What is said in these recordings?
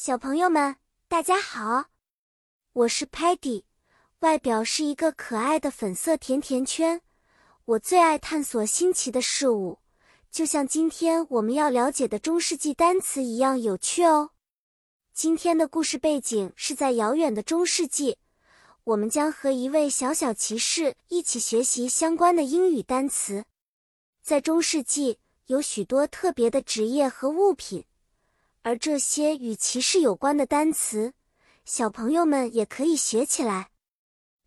小朋友们，大家好，我是 Patty，外表是一个可爱的粉色甜甜圈。我最爱探索新奇的事物，就像今天我们要了解的中世纪单词一样有趣哦。今天的故事背景是在遥远的中世纪，我们将和一位小小骑士一起学习相关的英语单词。在中世纪，有许多特别的职业和物品。而这些与骑士有关的单词，小朋友们也可以学起来。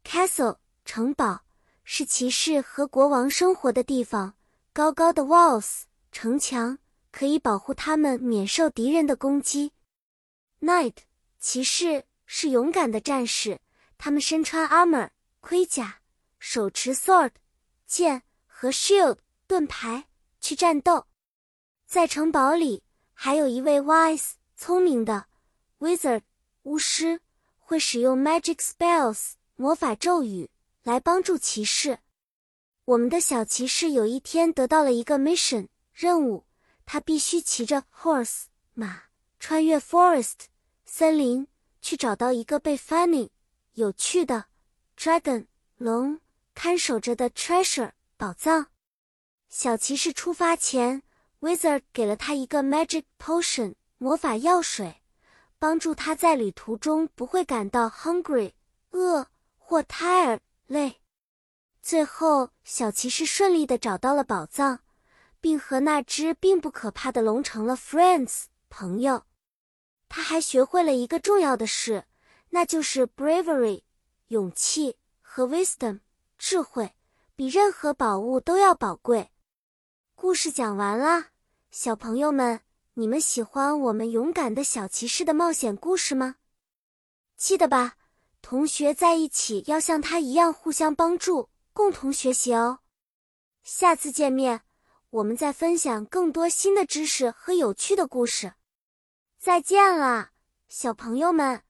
Castle 城堡是骑士和国王生活的地方。高高的 walls 城墙可以保护他们免受敌人的攻击。Knight 骑士是勇敢的战士，他们身穿 armor 盔甲，手持 sword 剑和 shield 盾牌去战斗。在城堡里。还有一位 wise 聪明的 wizard 巫师，会使用 magic spells 魔法咒语来帮助骑士。我们的小骑士有一天得到了一个 mission 任务，他必须骑着 horse 马穿越 forest 森林，去找到一个被 funny 有趣的 dragon 龙看守着的 treasure 宝藏。小骑士出发前。Wizard 给了他一个 magic potion 魔法药水，帮助他在旅途中不会感到 hungry 饿或 tired 累。最后，小骑士顺利的找到了宝藏，并和那只并不可怕的龙成了 friends 朋友。他还学会了一个重要的事，那就是 bravery 勇气和 wisdom 智慧，比任何宝物都要宝贵。故事讲完了。小朋友们，你们喜欢我们勇敢的小骑士的冒险故事吗？记得吧，同学在一起要像他一样互相帮助，共同学习哦。下次见面，我们再分享更多新的知识和有趣的故事。再见了，小朋友们。